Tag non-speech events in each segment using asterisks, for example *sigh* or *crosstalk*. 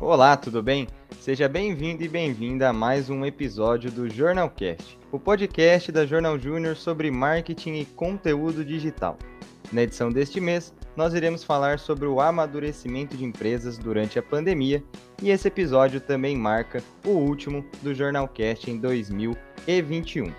Olá, tudo bem? Seja bem-vindo e bem-vinda a mais um episódio do Jornalcast, o podcast da Jornal Júnior sobre marketing e conteúdo digital. Na edição deste mês, nós iremos falar sobre o amadurecimento de empresas durante a pandemia e esse episódio também marca o último do Jornalcast em 2021.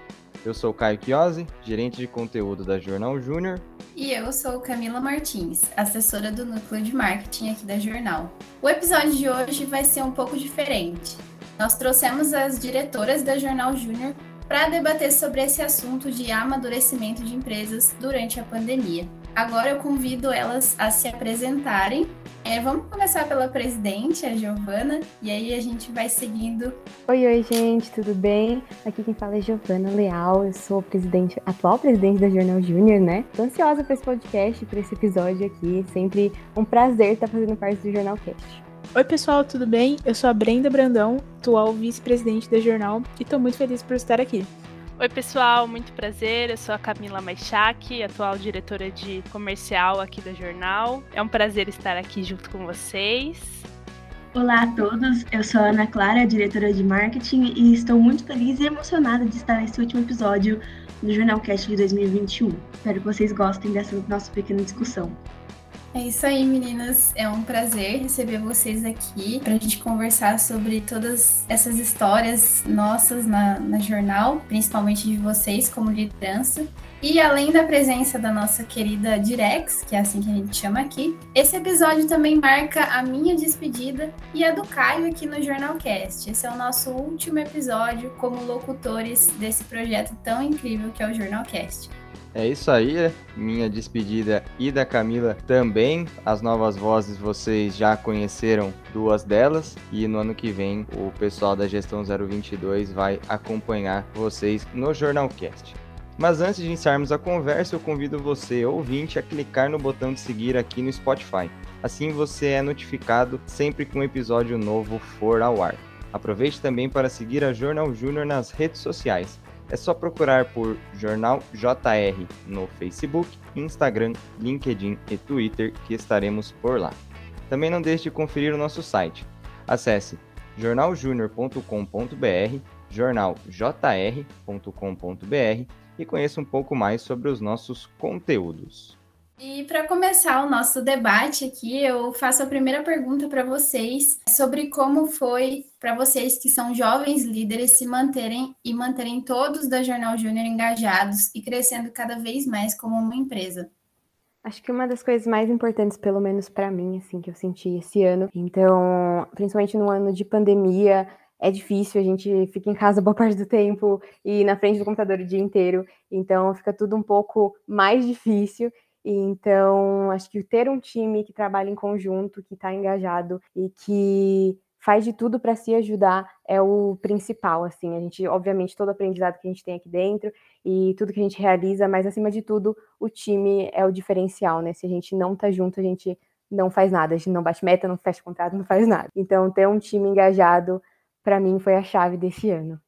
Eu sou Caio Chiosi, gerente de conteúdo da Jornal Júnior. E eu sou Camila Martins, assessora do núcleo de marketing aqui da Jornal. O episódio de hoje vai ser um pouco diferente. Nós trouxemos as diretoras da Jornal Júnior para debater sobre esse assunto de amadurecimento de empresas durante a pandemia. Agora eu convido elas a se apresentarem. É, vamos começar pela presidente, a Giovana, e aí a gente vai seguindo. Oi, oi, gente, tudo bem? Aqui quem fala é Giovana Leal, eu sou presidente, atual presidente da Jornal Júnior, né? Tô ansiosa para esse podcast, para esse episódio aqui. Sempre um prazer estar fazendo parte do Jornal Cast. Oi, pessoal, tudo bem? Eu sou a Brenda Brandão, atual vice-presidente da Jornal, e tô muito feliz por estar aqui. Oi, pessoal, muito prazer. Eu sou a Camila Maixac, atual diretora de comercial aqui da Jornal. É um prazer estar aqui junto com vocês. Olá a todos, eu sou a Ana Clara, diretora de marketing, e estou muito feliz e emocionada de estar nesse último episódio do Jornalcast de 2021. Espero que vocês gostem dessa nossa pequena discussão. É isso aí, meninas. É um prazer receber vocês aqui para a gente conversar sobre todas essas histórias nossas na, na jornal, principalmente de vocês como liderança. E além da presença da nossa querida Direx, que é assim que a gente chama aqui, esse episódio também marca a minha despedida e a do Caio aqui no Jornalcast. Esse é o nosso último episódio como locutores desse projeto tão incrível que é o Jornalcast. É isso aí, minha despedida e da Camila também. As novas vozes vocês já conheceram duas delas e no ano que vem o pessoal da Gestão 022 vai acompanhar vocês no Jornalcast. Mas antes de iniciarmos a conversa, eu convido você, ouvinte, a clicar no botão de seguir aqui no Spotify. Assim você é notificado sempre que um episódio novo for ao ar. Aproveite também para seguir a Jornal Júnior nas redes sociais. É só procurar por Jornal JR no Facebook, Instagram, LinkedIn e Twitter que estaremos por lá. Também não deixe de conferir o nosso site. Acesse jornaljunior.com.br, jornaljr.com.br e conheça um pouco mais sobre os nossos conteúdos. E para começar o nosso debate aqui, eu faço a primeira pergunta para vocês sobre como foi para vocês que são jovens líderes se manterem e manterem todos da Jornal Júnior engajados e crescendo cada vez mais como uma empresa. Acho que uma das coisas mais importantes, pelo menos para mim, assim, que eu senti esse ano, então, principalmente no ano de pandemia, é difícil, a gente fica em casa boa parte do tempo e na frente do computador o dia inteiro, então fica tudo um pouco mais difícil. Então, acho que ter um time que trabalha em conjunto, que está engajado e que faz de tudo para se ajudar é o principal, assim. A gente, obviamente, todo aprendizado que a gente tem aqui dentro e tudo que a gente realiza, mas acima de tudo, o time é o diferencial, né? Se a gente não tá junto, a gente não faz nada, a gente não bate meta, não fecha contrato, não faz nada. Então, ter um time engajado, para mim, foi a chave desse ano.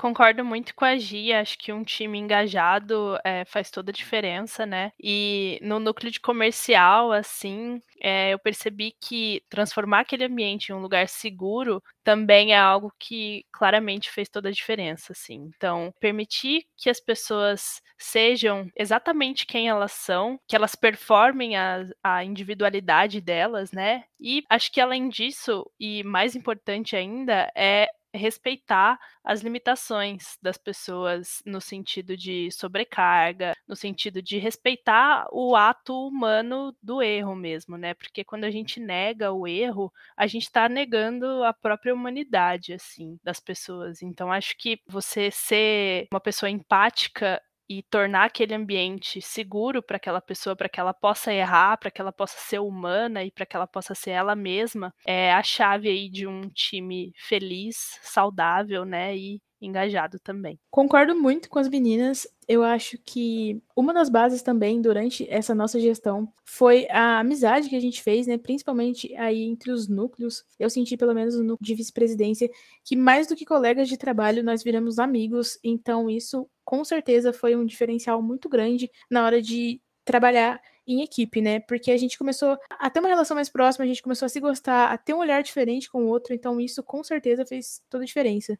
Concordo muito com a Gia, acho que um time engajado é, faz toda a diferença, né? E no núcleo de comercial, assim, é, eu percebi que transformar aquele ambiente em um lugar seguro também é algo que claramente fez toda a diferença, assim. Então, permitir que as pessoas sejam exatamente quem elas são, que elas performem a, a individualidade delas, né? E acho que além disso, e mais importante ainda, é respeitar as limitações das pessoas no sentido de sobrecarga, no sentido de respeitar o ato humano do erro mesmo, né? Porque quando a gente nega o erro, a gente está negando a própria humanidade, assim, das pessoas. Então, acho que você ser uma pessoa empática e tornar aquele ambiente seguro para aquela pessoa, para que ela possa errar, para que ela possa ser humana e para que ela possa ser ela mesma, é a chave aí de um time feliz, saudável, né, e engajado também. Concordo muito com as meninas. Eu acho que uma das bases também durante essa nossa gestão foi a amizade que a gente fez, né? Principalmente aí entre os núcleos. Eu senti, pelo menos no núcleo de vice-presidência, que mais do que colegas de trabalho, nós viramos amigos. Então, isso com certeza foi um diferencial muito grande na hora de trabalhar em equipe, né? Porque a gente começou a ter uma relação mais próxima, a gente começou a se gostar, a ter um olhar diferente com o outro, então isso com certeza fez toda a diferença.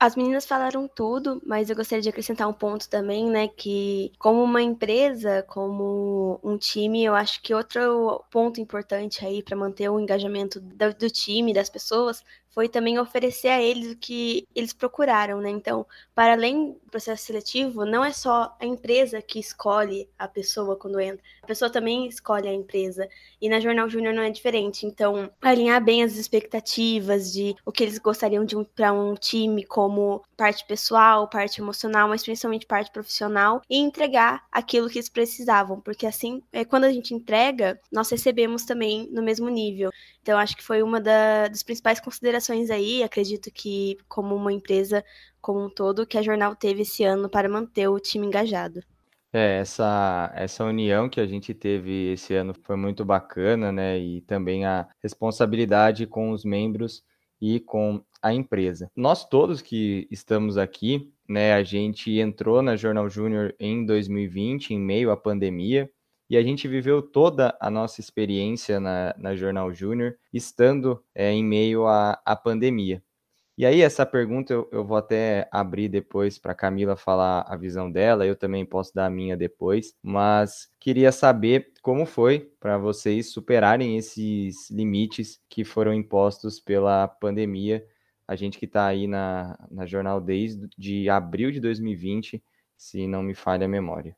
As meninas falaram tudo, mas eu gostaria de acrescentar um ponto também, né? Que como uma empresa, como um time, eu acho que outro ponto importante aí para manter o engajamento do, do time, das pessoas, foi também oferecer a eles o que eles procuraram, né? Então, para além do processo seletivo, não é só a empresa que escolhe a pessoa quando entra, pessoa também escolhe a empresa. E na Jornal Júnior não é diferente. Então, alinhar bem as expectativas de o que eles gostariam de um, para um time como parte pessoal, parte emocional, mas principalmente parte profissional, e entregar aquilo que eles precisavam, porque assim, é, quando a gente entrega, nós recebemos também no mesmo nível. Então, acho que foi uma da, das principais considerações aí. Acredito que, como uma empresa como um todo, que a Jornal teve esse ano para manter o time engajado. É, essa, essa união que a gente teve esse ano foi muito bacana, né? E também a responsabilidade com os membros e com a empresa. Nós todos que estamos aqui, né, a gente entrou na Jornal Júnior em 2020, em meio à pandemia, e a gente viveu toda a nossa experiência na, na Jornal Júnior estando é, em meio à, à pandemia. E aí, essa pergunta eu, eu vou até abrir depois para Camila falar a visão dela, eu também posso dar a minha depois, mas queria saber como foi para vocês superarem esses limites que foram impostos pela pandemia. A gente que está aí na, na Jornal desde de abril de 2020, se não me falha a memória.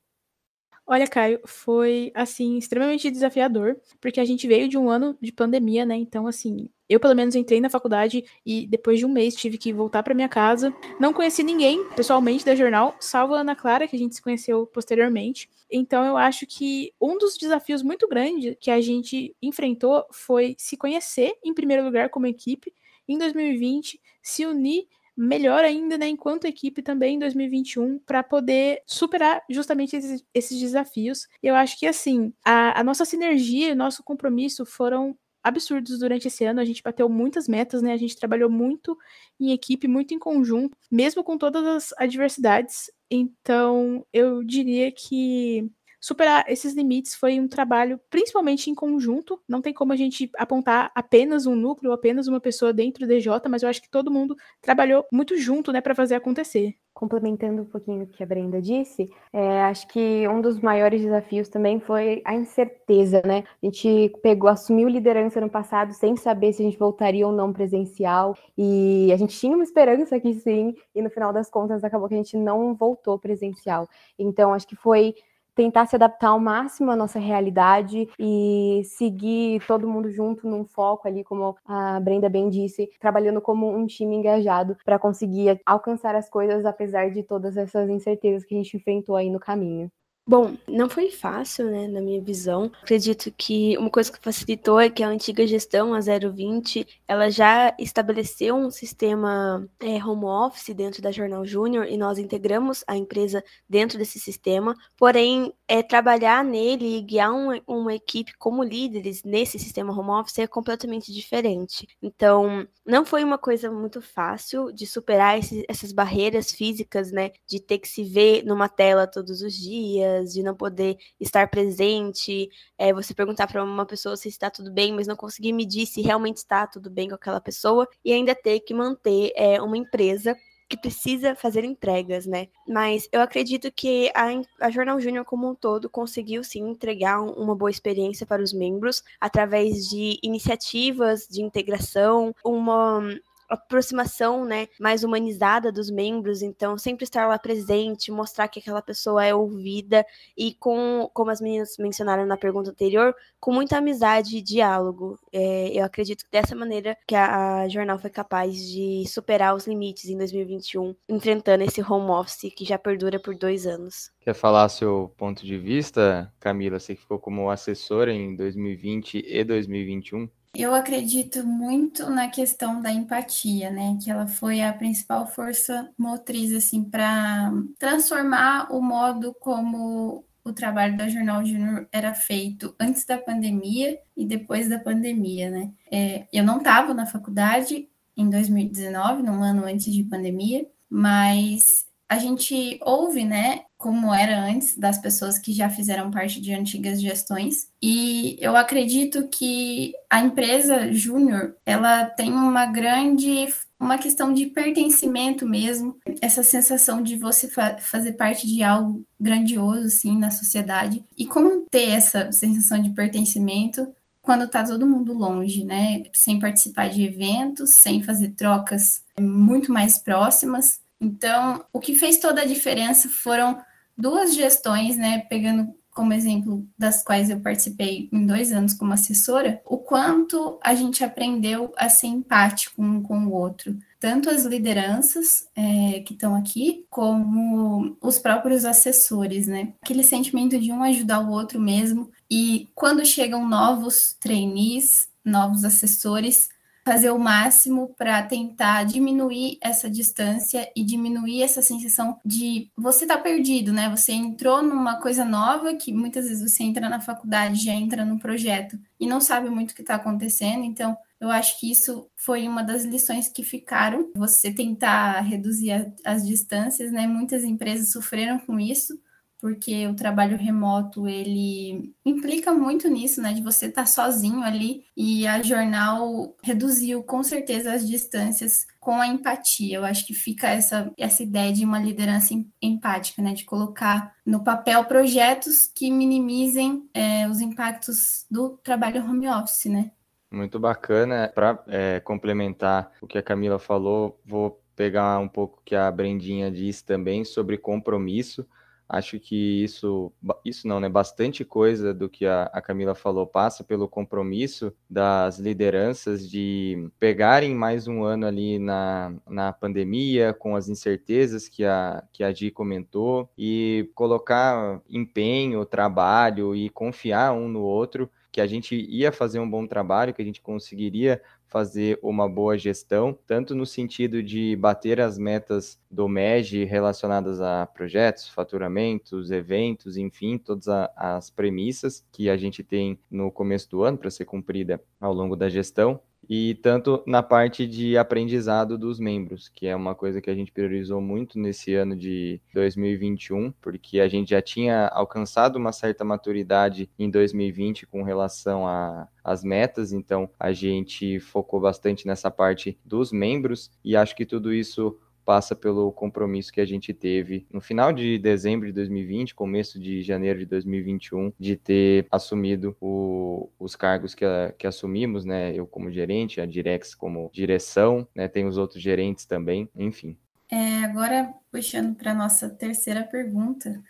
Olha, Caio, foi assim extremamente desafiador, porque a gente veio de um ano de pandemia, né? Então, assim, eu pelo menos entrei na faculdade e depois de um mês tive que voltar para minha casa. Não conheci ninguém pessoalmente da jornal, salvo a Ana Clara, que a gente se conheceu posteriormente. Então, eu acho que um dos desafios muito grandes que a gente enfrentou foi se conhecer em primeiro lugar como equipe em 2020, se unir melhor ainda, né, enquanto equipe também em 2021, para poder superar justamente esses, esses, desafios. Eu acho que, assim, a, a nossa sinergia e nosso compromisso foram absurdos durante esse ano. A gente bateu muitas metas, né? A gente trabalhou muito em equipe, muito em conjunto, mesmo com todas as adversidades. Então, eu diria que superar esses limites foi um trabalho principalmente em conjunto. Não tem como a gente apontar apenas um núcleo, apenas uma pessoa dentro do DJ, mas eu acho que todo mundo trabalhou muito junto, né, para fazer acontecer. Complementando um pouquinho o que a Brenda disse, é, acho que um dos maiores desafios também foi a incerteza, né? A gente pegou, assumiu liderança no passado sem saber se a gente voltaria ou não presencial, e a gente tinha uma esperança que sim, e no final das contas acabou que a gente não voltou presencial. Então, acho que foi tentar se adaptar ao máximo à nossa realidade e seguir todo mundo junto num foco ali, como a Brenda bem disse, trabalhando como um time engajado para conseguir alcançar as coisas apesar de todas essas incertezas que a gente enfrentou aí no caminho. Bom, não foi fácil, né, na minha visão. Acredito que uma coisa que facilitou é que a antiga gestão, a 020, ela já estabeleceu um sistema é, home office dentro da Jornal Júnior e nós integramos a empresa dentro desse sistema. Porém, é, trabalhar nele e guiar uma, uma equipe como líderes nesse sistema home office é completamente diferente. Então, não foi uma coisa muito fácil de superar esse, essas barreiras físicas, né, de ter que se ver numa tela todos os dias de não poder estar presente, é, você perguntar para uma pessoa se está tudo bem, mas não conseguir medir se realmente está tudo bem com aquela pessoa, e ainda ter que manter é, uma empresa que precisa fazer entregas, né? Mas eu acredito que a, a Jornal Júnior como um todo conseguiu sim entregar um, uma boa experiência para os membros através de iniciativas de integração, uma aproximação, né, mais humanizada dos membros, então sempre estar lá presente, mostrar que aquela pessoa é ouvida e com, como as meninas mencionaram na pergunta anterior, com muita amizade e diálogo. É, eu acredito que dessa maneira que a, a, jornal foi capaz de superar os limites em 2021, enfrentando esse home office que já perdura por dois anos. Quer falar seu ponto de vista, Camila? Você que ficou como assessora em 2020 e 2021? Eu acredito muito na questão da empatia, né? Que ela foi a principal força motriz, assim, para transformar o modo como o trabalho da Jornal Júnior era feito antes da pandemia e depois da pandemia, né? É, eu não estava na faculdade em 2019, num ano antes de pandemia, mas a gente ouve, né, como era antes das pessoas que já fizeram parte de antigas gestões. E eu acredito que a empresa júnior, ela tem uma grande uma questão de pertencimento mesmo, essa sensação de você fa fazer parte de algo grandioso assim na sociedade. E como ter essa sensação de pertencimento quando tá todo mundo longe, né? Sem participar de eventos, sem fazer trocas muito mais próximas. Então, o que fez toda a diferença foram duas gestões, né? Pegando como exemplo das quais eu participei em dois anos como assessora, o quanto a gente aprendeu a ser empático um com o outro. Tanto as lideranças é, que estão aqui, como os próprios assessores, né? Aquele sentimento de um ajudar o outro mesmo. E quando chegam novos trainees, novos assessores, fazer o máximo para tentar diminuir essa distância e diminuir essa sensação de você tá perdido, né? Você entrou numa coisa nova que muitas vezes você entra na faculdade, já entra no projeto e não sabe muito o que está acontecendo, então eu acho que isso foi uma das lições que ficaram. Você tentar reduzir as distâncias, né? Muitas empresas sofreram com isso, porque o trabalho remoto ele implica muito nisso, né, de você estar tá sozinho ali e a jornal reduziu com certeza as distâncias com a empatia. Eu acho que fica essa essa ideia de uma liderança empática, né, de colocar no papel projetos que minimizem é, os impactos do trabalho home office, né. Muito bacana. Para é, complementar o que a Camila falou, vou pegar um pouco que a Brendinha disse também sobre compromisso. Acho que isso, isso não, né? Bastante coisa do que a, a, Camila falou passa pelo compromisso das lideranças de pegarem mais um ano ali na, na pandemia, com as incertezas que a, que a Di comentou, e colocar empenho, trabalho e confiar um no outro que a gente ia fazer um bom trabalho, que a gente conseguiria fazer uma boa gestão, tanto no sentido de bater as metas do MEG relacionadas a projetos, faturamentos, eventos, enfim, todas as premissas que a gente tem no começo do ano para ser cumprida ao longo da gestão, e tanto na parte de aprendizado dos membros, que é uma coisa que a gente priorizou muito nesse ano de 2021, porque a gente já tinha alcançado uma certa maturidade em 2020 com relação a as metas, então a gente focou bastante nessa parte dos membros e acho que tudo isso passa pelo compromisso que a gente teve no final de dezembro de 2020, começo de janeiro de 2021, de ter assumido o, os cargos que, que assumimos, né? Eu como gerente, a Direx como direção, né? Tem os outros gerentes também, enfim. É, agora, puxando para nossa terceira pergunta,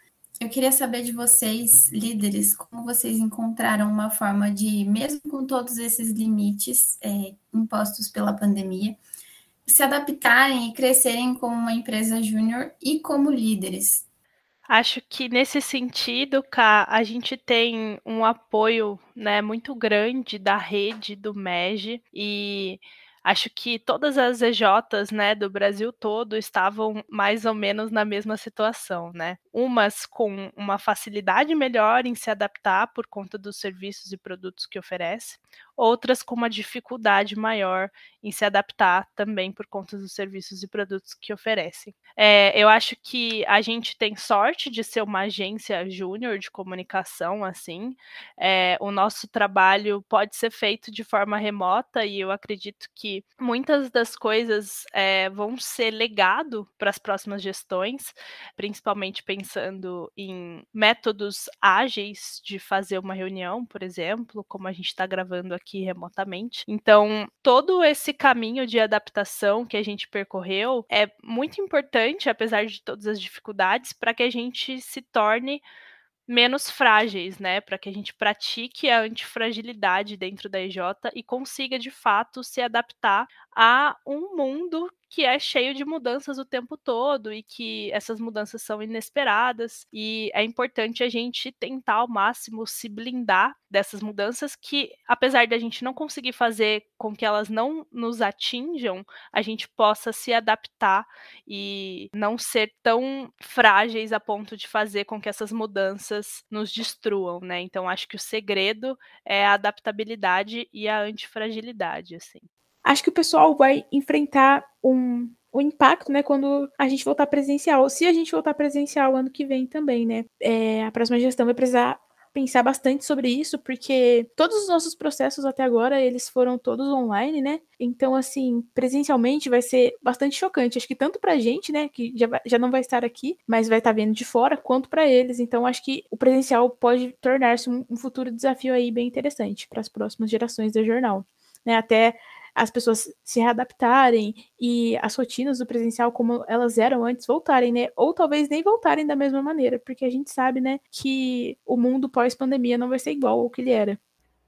eu queria saber de vocês, líderes, como vocês encontraram uma forma de, mesmo com todos esses limites é, impostos pela pandemia, se adaptarem e crescerem como uma empresa júnior e como líderes? Acho que nesse sentido, Cá, a gente tem um apoio né, muito grande da rede do MEG e acho que todas as EJs né, do Brasil todo estavam mais ou menos na mesma situação, né? Umas com uma facilidade melhor em se adaptar por conta dos serviços e produtos que oferece, outras com uma dificuldade maior em se adaptar também por conta dos serviços e produtos que oferecem. É, eu acho que a gente tem sorte de ser uma agência júnior de comunicação, assim. É, o nosso trabalho pode ser feito de forma remota e eu acredito que muitas das coisas é, vão ser legado para as próximas gestões, principalmente pensando em métodos ágeis de fazer uma reunião, por exemplo, como a gente está gravando aqui remotamente. Então, todo esse caminho de adaptação que a gente percorreu é muito importante, apesar de todas as dificuldades, para que a gente se torne menos frágeis, né? Para que a gente pratique a antifragilidade dentro da EJ e consiga de fato se adaptar a um mundo que é cheio de mudanças o tempo todo e que essas mudanças são inesperadas e é importante a gente tentar ao máximo se blindar dessas mudanças que apesar de a gente não conseguir fazer com que elas não nos atinjam, a gente possa se adaptar e não ser tão frágeis a ponto de fazer com que essas mudanças nos destruam, né? Então acho que o segredo é a adaptabilidade e a antifragilidade, assim acho que o pessoal vai enfrentar um o impacto, né, quando a gente voltar presencial. Se a gente voltar presencial ano que vem também, né? É, a próxima gestão vai precisar pensar bastante sobre isso, porque todos os nossos processos até agora, eles foram todos online, né? Então, assim, presencialmente vai ser bastante chocante. Acho que tanto pra gente, né, que já, já não vai estar aqui, mas vai estar vendo de fora, quanto para eles. Então, acho que o presencial pode tornar-se um, um futuro desafio aí bem interessante para as próximas gerações do jornal. Né, até as pessoas se readaptarem e as rotinas do presencial como elas eram antes voltarem, né? Ou talvez nem voltarem da mesma maneira, porque a gente sabe, né, que o mundo pós-pandemia não vai ser igual ao que ele era.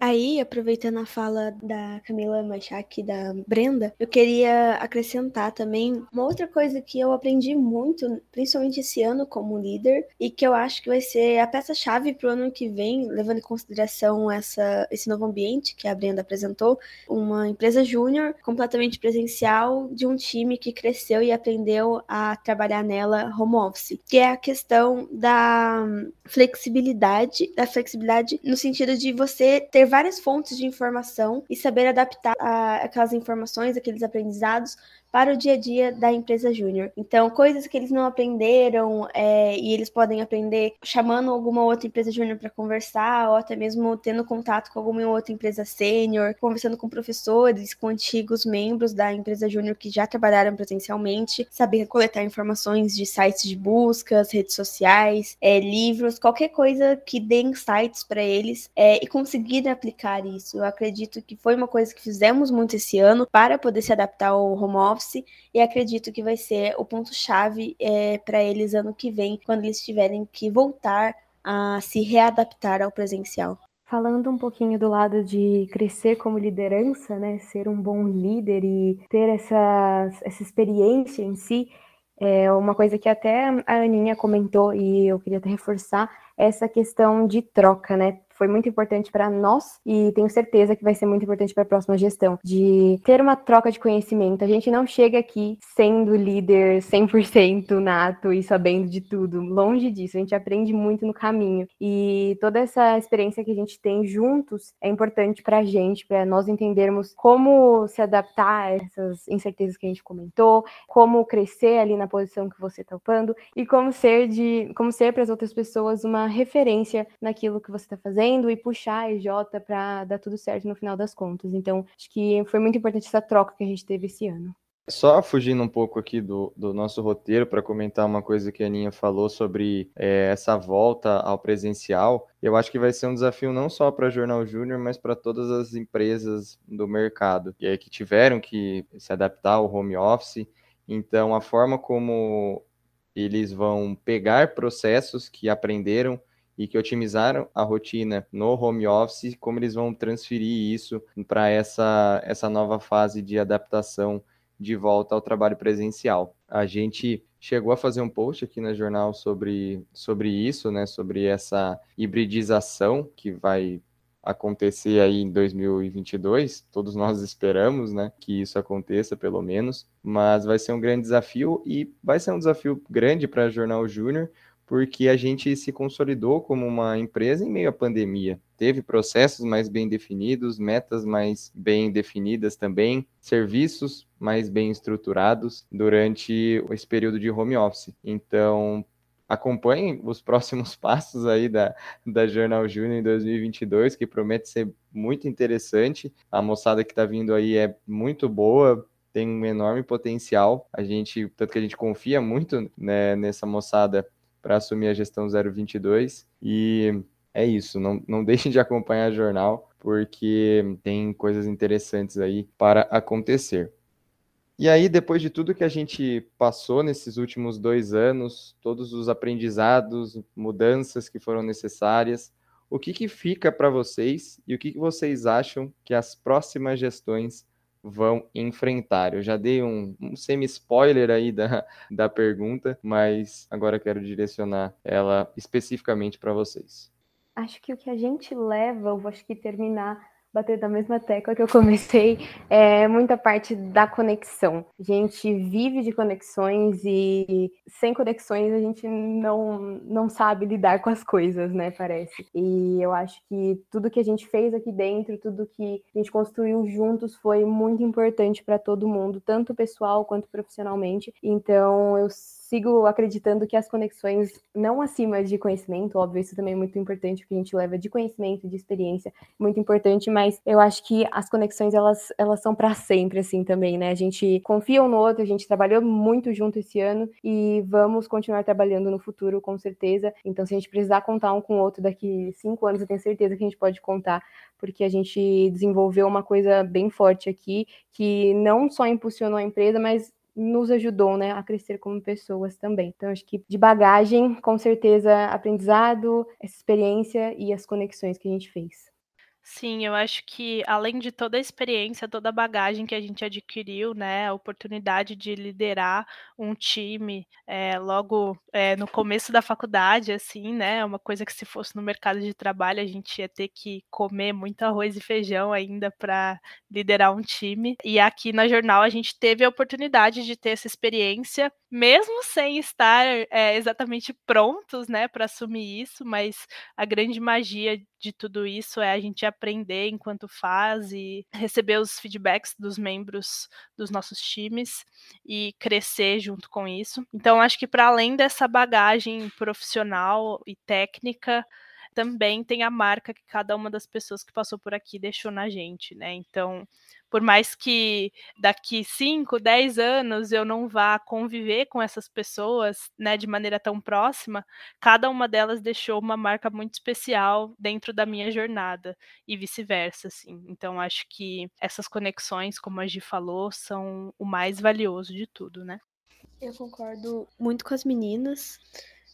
Aí, aproveitando a fala da Camila Machak e da Brenda, eu queria acrescentar também uma outra coisa que eu aprendi muito, principalmente esse ano como líder, e que eu acho que vai ser a peça-chave para o ano que vem, levando em consideração essa, esse novo ambiente que a Brenda apresentou, uma empresa júnior completamente presencial de um time que cresceu e aprendeu a trabalhar nela home office, que é a questão da flexibilidade, da flexibilidade no sentido de você ter várias fontes de informação e saber adaptar a, aquelas informações, aqueles aprendizados para o dia a dia da empresa júnior. Então, coisas que eles não aprenderam é, e eles podem aprender chamando alguma outra empresa júnior para conversar, ou até mesmo tendo contato com alguma outra empresa sênior, conversando com professores, com antigos membros da empresa júnior que já trabalharam presencialmente, saber coletar informações de sites de buscas, redes sociais, é, livros, qualquer coisa que dê insights para eles é, e conseguir aplicar isso. Eu acredito que foi uma coisa que fizemos muito esse ano para poder se adaptar ao home office e acredito que vai ser o ponto-chave é, para eles ano que vem, quando eles tiverem que voltar a se readaptar ao presencial. Falando um pouquinho do lado de crescer como liderança, né, ser um bom líder e ter essa, essa experiência em si, é uma coisa que até a Aninha comentou e eu queria até reforçar, essa questão de troca, né? Foi muito importante para nós e tenho certeza que vai ser muito importante para a próxima gestão, de ter uma troca de conhecimento. A gente não chega aqui sendo líder 100% nato e sabendo de tudo, longe disso, a gente aprende muito no caminho. E toda essa experiência que a gente tem juntos é importante para a gente, para nós entendermos como se adaptar a essas incertezas que a gente comentou, como crescer ali na posição que você está ocupando e como ser de como ser para as outras pessoas uma referência naquilo que você está fazendo e puxar a EJ para dar tudo certo no final das contas. Então, acho que foi muito importante essa troca que a gente teve esse ano. Só fugindo um pouco aqui do, do nosso roteiro para comentar uma coisa que a Aninha falou sobre é, essa volta ao presencial, eu acho que vai ser um desafio não só para Jornal Júnior, mas para todas as empresas do mercado é, que tiveram que se adaptar ao home office. Então, a forma como eles vão pegar processos que aprenderam e que otimizaram a rotina no home office, como eles vão transferir isso para essa, essa nova fase de adaptação de volta ao trabalho presencial. A gente chegou a fazer um post aqui no jornal sobre, sobre isso, né, sobre essa hibridização que vai acontecer aí em 2022. Todos nós esperamos, né, que isso aconteça pelo menos, mas vai ser um grande desafio e vai ser um desafio grande para Jornal Júnior, porque a gente se consolidou como uma empresa em meio à pandemia. Teve processos mais bem definidos, metas mais bem definidas também, serviços mais bem estruturados durante esse período de home office. Então, acompanhem os *laughs* próximos passos aí da, da Jornal Júnior em 2022, que promete ser muito interessante. A moçada que está vindo aí é muito boa, tem um enorme potencial. A gente, tanto que a gente confia muito né, nessa moçada para assumir a gestão 022. E é isso, não, não *laughs* deixem de acompanhar o jornal, porque tem coisas interessantes aí para acontecer. E aí, depois de tudo que a gente passou nesses últimos dois anos, todos os aprendizados, mudanças que foram necessárias, o que, que fica para vocês e o que, que vocês acham que as próximas gestões vão enfrentar. Eu já dei um, um semi-spoiler aí da, *laughs* da pergunta, mas agora quero direcionar ela especificamente para vocês. Acho que o que a gente leva, eu vou acho que terminar bater na mesma tecla que eu comecei, é muita parte da conexão. A gente vive de conexões e sem conexões a gente não, não sabe lidar com as coisas, né? Parece. E eu acho que tudo que a gente fez aqui dentro, tudo que a gente construiu juntos foi muito importante para todo mundo, tanto pessoal quanto profissionalmente. Então eu sigo acreditando que as conexões, não acima de conhecimento, óbvio, isso também é muito importante, o que a gente leva de conhecimento, de experiência, muito importante, mas eu acho que as conexões, elas, elas são para sempre, assim, também, né? A gente confia um no outro, a gente trabalhou muito junto esse ano e vamos continuar trabalhando no futuro, com certeza. Então, se a gente precisar contar um com o outro daqui cinco anos, eu tenho certeza que a gente pode contar, porque a gente desenvolveu uma coisa bem forte aqui, que não só impulsionou a empresa, mas nos ajudou, né, a crescer como pessoas também. Então, acho que de bagagem, com certeza, aprendizado, essa experiência e as conexões que a gente fez. Sim, eu acho que além de toda a experiência, toda a bagagem que a gente adquiriu, né, a oportunidade de liderar um time é, logo é, no começo da faculdade, assim, né, uma coisa que se fosse no mercado de trabalho a gente ia ter que comer muito arroz e feijão ainda para liderar um time. E aqui na Jornal a gente teve a oportunidade de ter essa experiência, mesmo sem estar é, exatamente prontos, né, para assumir isso, mas a grande magia de tudo isso é a gente aprender enquanto faz e receber os feedbacks dos membros dos nossos times e crescer junto com isso. Então, acho que para além dessa bagagem profissional e técnica, também tem a marca que cada uma das pessoas que passou por aqui deixou na gente, né? Então, por mais que daqui 5, 10 anos eu não vá conviver com essas pessoas, né, de maneira tão próxima, cada uma delas deixou uma marca muito especial dentro da minha jornada e vice-versa, assim. Então acho que essas conexões, como a Gi falou, são o mais valioso de tudo, né? Eu concordo muito com as meninas.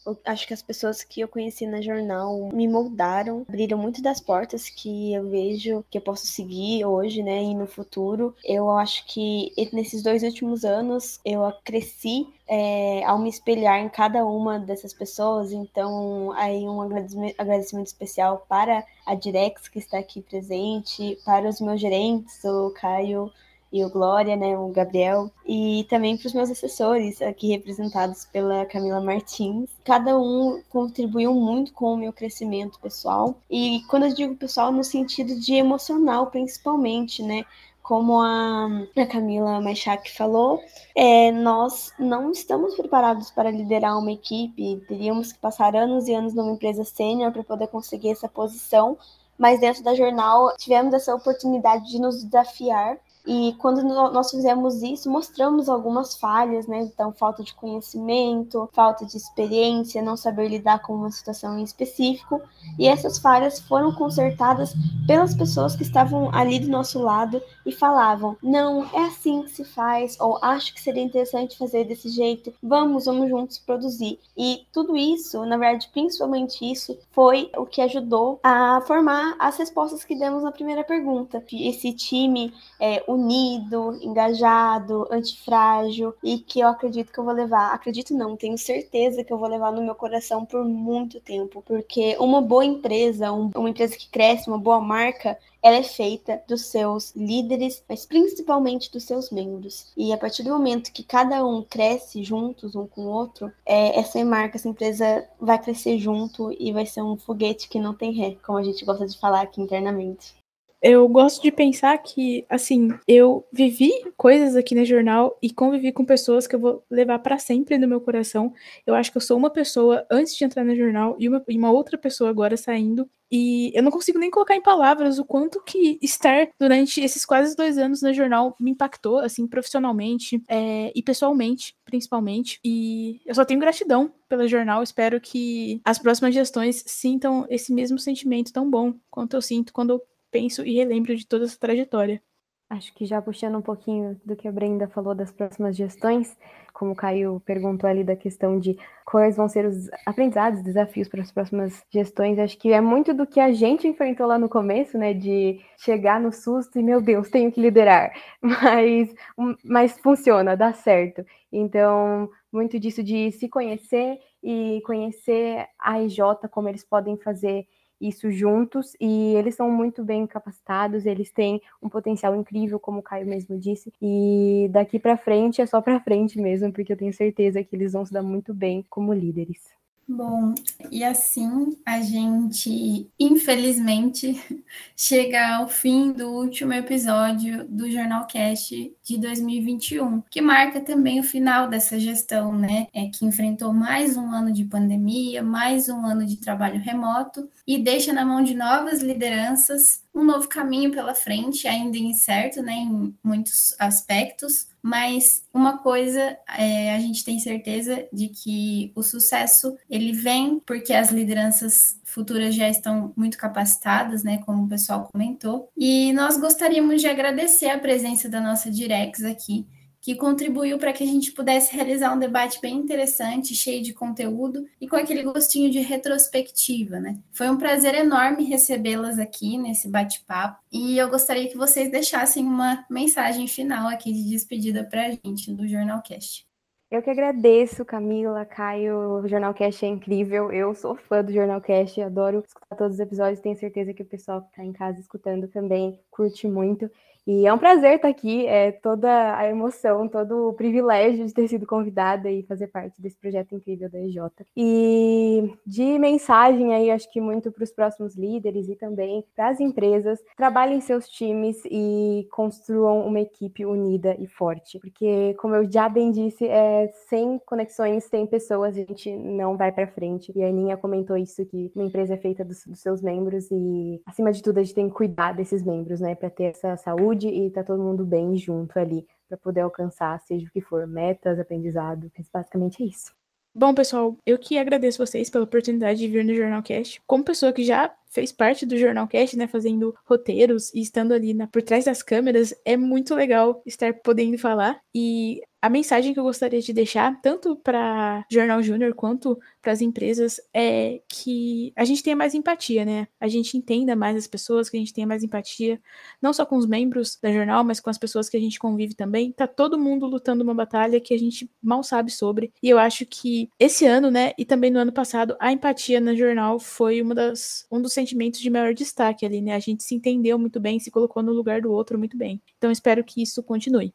Eu acho que as pessoas que eu conheci na jornal me moldaram, abriram muito das portas que eu vejo que eu posso seguir hoje, né, e no futuro. Eu acho que nesses dois últimos anos eu cresci é, ao me espelhar em cada uma dessas pessoas. Então, aí um agradecimento especial para a Direx que está aqui presente, para os meus gerentes, o Caio e o Glória, né, o Gabriel, e também para os meus assessores, aqui representados pela Camila Martins. Cada um contribuiu muito com o meu crescimento pessoal, e quando eu digo pessoal, no sentido de emocional, principalmente, né, como a, a Camila Machak falou, é, nós não estamos preparados para liderar uma equipe, teríamos que passar anos e anos numa empresa sênior para poder conseguir essa posição, mas dentro da jornal tivemos essa oportunidade de nos desafiar e quando nós fizemos isso, mostramos algumas falhas, né? Então, falta de conhecimento, falta de experiência, não saber lidar com uma situação em específico. E essas falhas foram consertadas pelas pessoas que estavam ali do nosso lado e falavam: não, é assim que se faz, ou acho que seria interessante fazer desse jeito, vamos, vamos juntos produzir. E tudo isso, na verdade, principalmente isso, foi o que ajudou a formar as respostas que demos na primeira pergunta. Esse time é, unido, engajado, antifrágil e que eu acredito que eu vou levar. Acredito não, tenho certeza que eu vou levar no meu coração por muito tempo, porque uma boa empresa, um, uma empresa que cresce, uma boa marca, ela é feita dos seus líderes, mas principalmente dos seus membros. E a partir do momento que cada um cresce juntos, um com o outro, é, essa marca, essa empresa vai crescer junto e vai ser um foguete que não tem ré, como a gente gosta de falar aqui internamente eu gosto de pensar que, assim, eu vivi coisas aqui no jornal e convivi com pessoas que eu vou levar para sempre no meu coração. Eu acho que eu sou uma pessoa antes de entrar no jornal e uma, e uma outra pessoa agora saindo. E eu não consigo nem colocar em palavras o quanto que estar durante esses quase dois anos no jornal me impactou, assim, profissionalmente é, e pessoalmente, principalmente. E eu só tenho gratidão pelo jornal. Espero que as próximas gestões sintam esse mesmo sentimento tão bom quanto eu sinto quando eu penso e relembro de toda essa trajetória. Acho que já puxando um pouquinho do que a Brenda falou das próximas gestões, como o Caio perguntou ali da questão de quais vão ser os aprendizados, desafios para as próximas gestões, acho que é muito do que a gente enfrentou lá no começo, né, de chegar no susto e, meu Deus, tenho que liderar, *laughs* mas, mas funciona, dá certo. Então, muito disso de se conhecer e conhecer a IJ, como eles podem fazer isso juntos e eles são muito bem capacitados, eles têm um potencial incrível, como o Caio mesmo disse, e daqui para frente é só para frente mesmo, porque eu tenho certeza que eles vão se dar muito bem como líderes. Bom, e assim a gente, infelizmente, *laughs* chega ao fim do último episódio do Jornal Cast de 2021, que marca também o final dessa gestão, né? É que enfrentou mais um ano de pandemia, mais um ano de trabalho remoto e deixa na mão de novas lideranças um novo caminho pela frente, ainda incerto, né, em muitos aspectos, mas uma coisa é, a gente tem certeza de que o sucesso ele vem porque as lideranças futuras já estão muito capacitadas, né, como o pessoal comentou, e nós gostaríamos de agradecer a presença da nossa Direx aqui que contribuiu para que a gente pudesse realizar um debate bem interessante, cheio de conteúdo e com aquele gostinho de retrospectiva, né? Foi um prazer enorme recebê-las aqui nesse bate-papo e eu gostaria que vocês deixassem uma mensagem final aqui de despedida para a gente do Jornalcast. Eu que agradeço, Camila, Caio. O Jornalcast é incrível. Eu sou fã do Jornalcast, adoro escutar todos os episódios. Tenho certeza que o pessoal que está em casa escutando também curte muito. E é um prazer estar aqui, é toda a emoção, todo o privilégio de ter sido convidada e fazer parte desse projeto incrível da EJ. E de mensagem aí, acho que muito para os próximos líderes e também para as empresas, trabalhem seus times e construam uma equipe unida e forte, porque como eu já bem disse, é, sem conexões, sem pessoas, a gente não vai para frente. E a Aninha comentou isso que uma empresa é feita dos, dos seus membros e acima de tudo a gente tem que cuidar desses membros, né, para ter essa saúde saúde e tá todo mundo bem junto ali para poder alcançar, seja o que for, metas, aprendizado. Basicamente é isso. Bom, pessoal, eu que agradeço vocês pela oportunidade de vir no Jornalcast. Como pessoa que já fez parte do Jornalcast, né, fazendo roteiros e estando ali na, por trás das câmeras, é muito legal estar podendo falar. E a mensagem que eu gostaria de deixar, tanto para Jornal Júnior quanto para as empresas, é que a gente tenha mais empatia, né? A gente entenda mais as pessoas, que a gente tenha mais empatia, não só com os membros da jornal, mas com as pessoas que a gente convive também. Tá todo mundo lutando uma batalha que a gente mal sabe sobre. E eu acho que esse ano, né, e também no ano passado, a empatia na jornal foi uma das, um dos sentimentos de maior destaque ali, né? A gente se entendeu muito bem, se colocou no lugar do outro muito bem. Então espero que isso continue.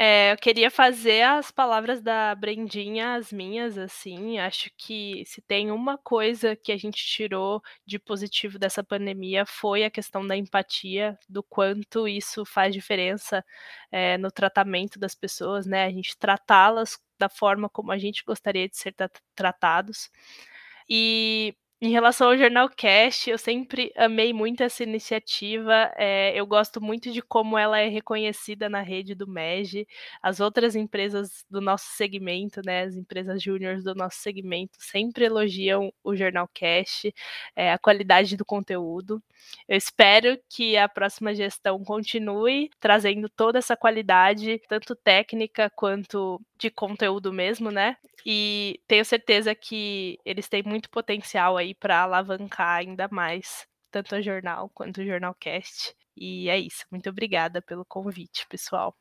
É, eu queria fazer as palavras da Brendinha as minhas, assim. Acho que se tem uma coisa que a gente tirou de positivo dessa pandemia foi a questão da empatia, do quanto isso faz diferença é, no tratamento das pessoas, né? A gente tratá-las da forma como a gente gostaria de ser tratados. E em relação ao Jornal Cast, eu sempre amei muito essa iniciativa. É, eu gosto muito de como ela é reconhecida na rede do MEG. As outras empresas do nosso segmento, né, as empresas júniores do nosso segmento, sempre elogiam o Jornal Cast, é, a qualidade do conteúdo. Eu espero que a próxima gestão continue trazendo toda essa qualidade, tanto técnica quanto de conteúdo mesmo, né? E tenho certeza que eles têm muito potencial aí para alavancar ainda mais tanto a jornal quanto o jornalcast. E é isso. Muito obrigada pelo convite, pessoal.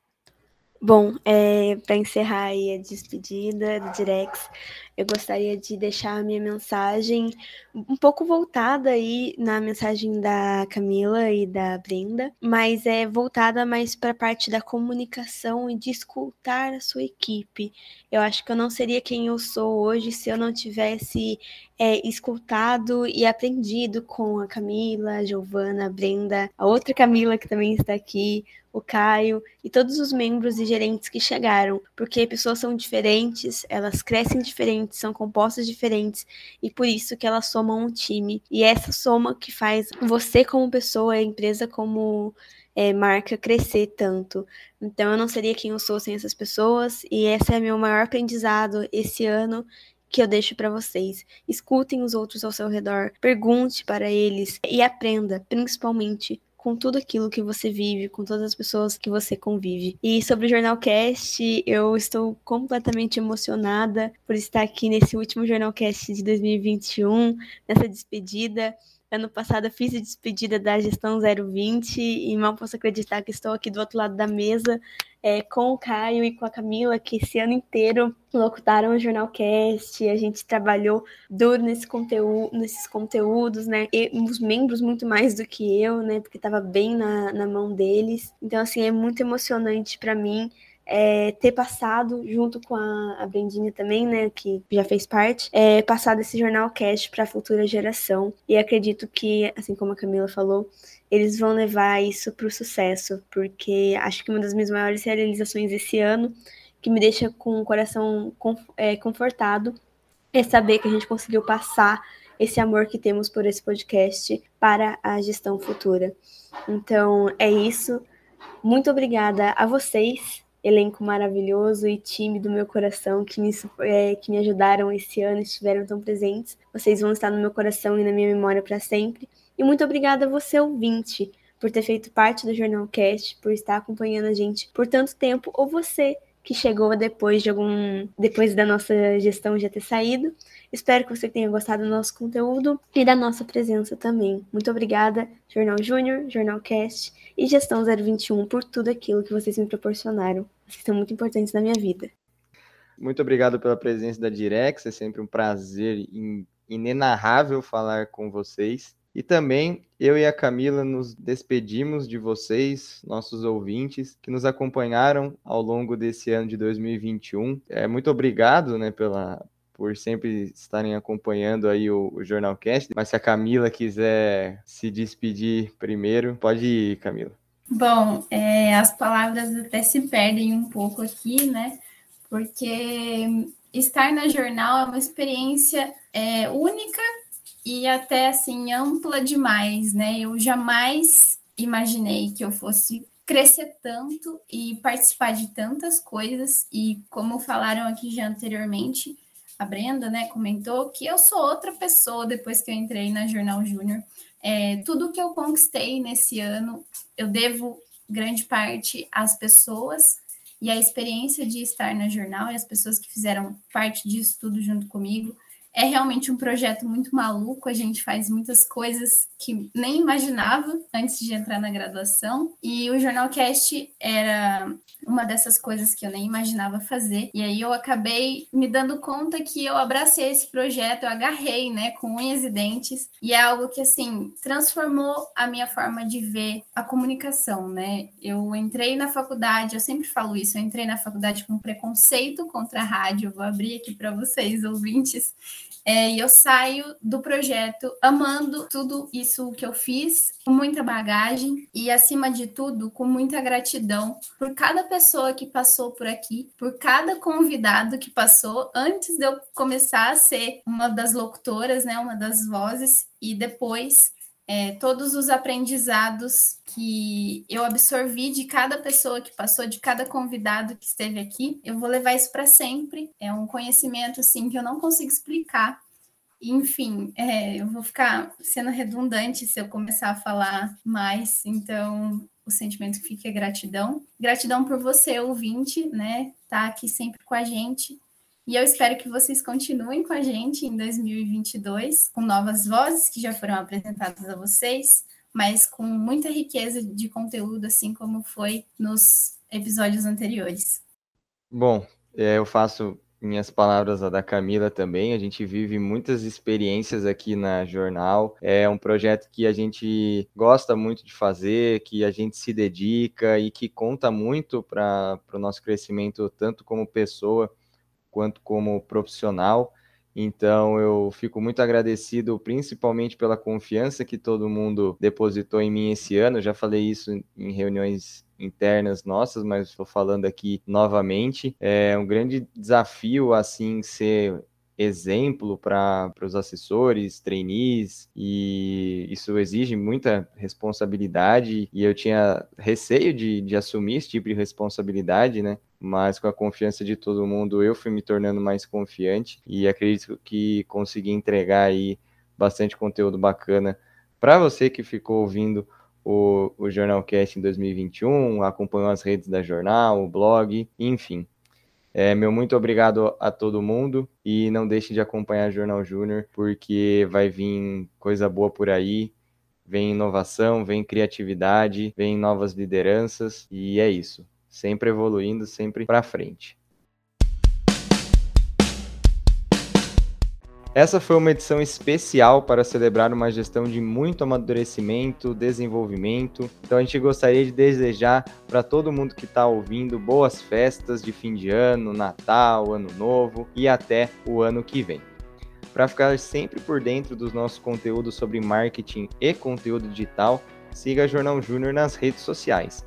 Bom, é, para encerrar a despedida do Direx, eu gostaria de deixar a minha mensagem um pouco voltada aí na mensagem da Camila e da Brenda, mas é voltada mais para a parte da comunicação e de escutar a sua equipe. Eu acho que eu não seria quem eu sou hoje se eu não tivesse é, escutado e aprendido com a Camila, a Giovana, a Brenda, a outra Camila que também está aqui, o Caio e todos os membros e gerentes que chegaram, porque pessoas são diferentes, elas crescem diferentes, são compostas diferentes e por isso que elas somam um time. E essa soma que faz você como pessoa, a empresa como é, marca crescer tanto. Então eu não seria quem eu sou sem essas pessoas e esse é meu maior aprendizado esse ano que eu deixo para vocês. Escutem os outros ao seu redor, pergunte para eles e aprenda, principalmente com tudo aquilo que você vive, com todas as pessoas que você convive. E sobre o Jornalcast, eu estou completamente emocionada por estar aqui nesse último Jornalcast de 2021, nessa despedida. Ano passado eu fiz a despedida da gestão 020 e mal posso acreditar que estou aqui do outro lado da mesa é, com o Caio e com a Camila, que esse ano inteiro locutaram o Jornalcast, a gente trabalhou duro nesse conteúdo, nesses conteúdos, né? E os membros muito mais do que eu, né? Porque estava bem na, na mão deles. Então, assim, é muito emocionante para mim é, ter passado, junto com a, a Brendinha também, né, que já fez parte, é, passado esse jornal cast para a futura geração. E acredito que, assim como a Camila falou, eles vão levar isso para o sucesso, porque acho que uma das minhas maiores realizações esse ano, que me deixa com o coração é, confortado, é saber que a gente conseguiu passar esse amor que temos por esse podcast para a gestão futura. Então, é isso. Muito obrigada a vocês elenco maravilhoso e time do meu coração que me, é, que me ajudaram esse ano, estiveram tão presentes. Vocês vão estar no meu coração e na minha memória para sempre. E muito obrigada a você, ouvinte, por ter feito parte do Jornal Cast, por estar acompanhando a gente por tanto tempo, ou você que chegou depois de algum depois da nossa gestão já ter saído. Espero que você tenha gostado do nosso conteúdo e da nossa presença também. Muito obrigada, Jornal Júnior, Jornal Cast e Gestão 021 por tudo aquilo que vocês me proporcionaram. Vocês são muito importantes na minha vida. Muito obrigado pela presença da Direx, é sempre um prazer inenarrável falar com vocês. E também eu e a Camila nos despedimos de vocês, nossos ouvintes, que nos acompanharam ao longo desse ano de 2021. É, muito obrigado né, pela, por sempre estarem acompanhando aí o, o Jornalcast. Mas se a Camila quiser se despedir primeiro, pode ir, Camila. Bom, é, as palavras até se perdem um pouco aqui, né? Porque estar na jornal é uma experiência é, única e até assim ampla demais, né? Eu jamais imaginei que eu fosse crescer tanto e participar de tantas coisas e como falaram aqui já anteriormente, a Brenda, né, comentou que eu sou outra pessoa depois que eu entrei na Jornal Júnior. É, tudo que eu conquistei nesse ano, eu devo grande parte às pessoas e à experiência de estar na jornal e as pessoas que fizeram parte disso tudo junto comigo. É realmente um projeto muito maluco, a gente faz muitas coisas que nem imaginava antes de entrar na graduação. E o Jornalcast era uma dessas coisas que eu nem imaginava fazer. E aí eu acabei me dando conta que eu abracei esse projeto, eu agarrei, né, com unhas e dentes. E é algo que, assim, transformou a minha forma de ver a comunicação, né? Eu entrei na faculdade, eu sempre falo isso, eu entrei na faculdade com preconceito contra a rádio. Eu vou abrir aqui para vocês, ouvintes. É, e eu saio do projeto amando tudo isso que eu fiz, com muita bagagem e, acima de tudo, com muita gratidão por cada pessoa que passou por aqui, por cada convidado que passou antes de eu começar a ser uma das locutoras, né, uma das vozes, e depois é, todos os aprendizados que eu absorvi de cada pessoa que passou, de cada convidado que esteve aqui, eu vou levar isso para sempre. É um conhecimento assim que eu não consigo explicar. Enfim, é, eu vou ficar sendo redundante se eu começar a falar mais, então o sentimento que fica é gratidão. Gratidão por você, ouvinte, né? Tá aqui sempre com a gente e eu espero que vocês continuem com a gente em 2022, com novas vozes que já foram apresentadas a vocês, mas com muita riqueza de conteúdo, assim como foi nos episódios anteriores. Bom, é, eu faço minhas palavras a da Camila também. A gente vive muitas experiências aqui na jornal. É um projeto que a gente gosta muito de fazer, que a gente se dedica e que conta muito para o nosso crescimento, tanto como pessoa quanto como profissional. Então eu fico muito agradecido, principalmente pela confiança que todo mundo depositou em mim esse ano. Eu já falei isso em reuniões internas nossas, mas estou falando aqui novamente. É um grande desafio assim ser exemplo para os assessores, trainees, e isso exige muita responsabilidade, e eu tinha receio de, de assumir esse tipo de responsabilidade, né? Mas com a confiança de todo mundo, eu fui me tornando mais confiante e acredito que consegui entregar aí bastante conteúdo bacana para você que ficou ouvindo o, o Jornalcast em 2021, acompanhou as redes da jornal, o blog, enfim. É, meu muito obrigado a todo mundo e não deixe de acompanhar Jornal Júnior, porque vai vir coisa boa por aí. Vem inovação, vem criatividade, vem novas lideranças e é isso. Sempre evoluindo, sempre para frente. Essa foi uma edição especial para celebrar uma gestão de muito amadurecimento, desenvolvimento. Então a gente gostaria de desejar para todo mundo que está ouvindo boas festas de fim de ano, Natal, Ano Novo e até o ano que vem. Para ficar sempre por dentro dos nossos conteúdos sobre marketing e conteúdo digital, siga Jornal Júnior nas redes sociais.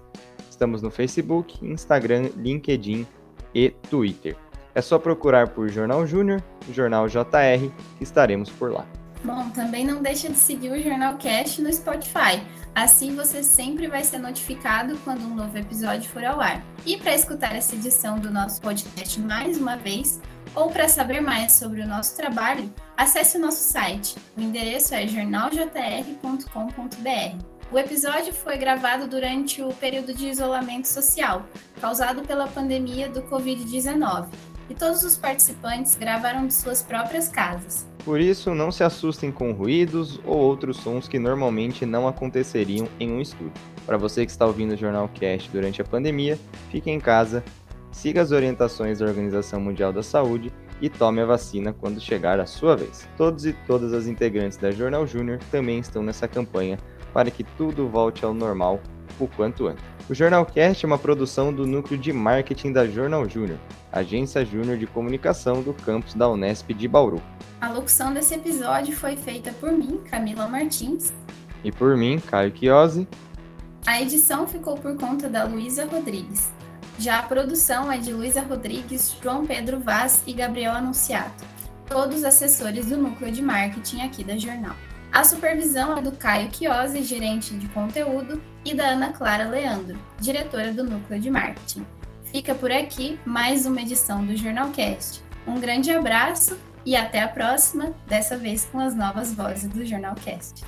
Estamos no Facebook, Instagram, LinkedIn e Twitter. É só procurar por Jornal Júnior, Jornal JR, estaremos por lá. Bom, também não deixa de seguir o Jornal Cast no Spotify. Assim você sempre vai ser notificado quando um novo episódio for ao ar. E para escutar essa edição do nosso podcast mais uma vez, ou para saber mais sobre o nosso trabalho, acesse o nosso site. O endereço é jornaljr.com.br. O episódio foi gravado durante o período de isolamento social, causado pela pandemia do Covid-19 e todos os participantes gravaram de suas próprias casas. Por isso, não se assustem com ruídos ou outros sons que normalmente não aconteceriam em um estúdio. Para você que está ouvindo o Jornal Cast durante a pandemia, fique em casa, siga as orientações da Organização Mundial da Saúde e tome a vacina quando chegar a sua vez. Todos e todas as integrantes da Jornal Júnior também estão nessa campanha para que tudo volte ao normal o quanto antes. O Jornalcast é uma produção do núcleo de marketing da Jornal Júnior, agência júnior de comunicação do campus da Unesp de Bauru. A locução desse episódio foi feita por mim, Camila Martins. E por mim, Caio Chiosi. A edição ficou por conta da Luísa Rodrigues. Já a produção é de Luísa Rodrigues, João Pedro Vaz e Gabriel Anunciato, todos assessores do núcleo de marketing aqui da Jornal. A supervisão é do Caio Chiosi, gerente de conteúdo, e da Ana Clara Leandro, diretora do Núcleo de Marketing. Fica por aqui mais uma edição do Jornalcast. Um grande abraço e até a próxima, dessa vez com as novas vozes do Jornalcast.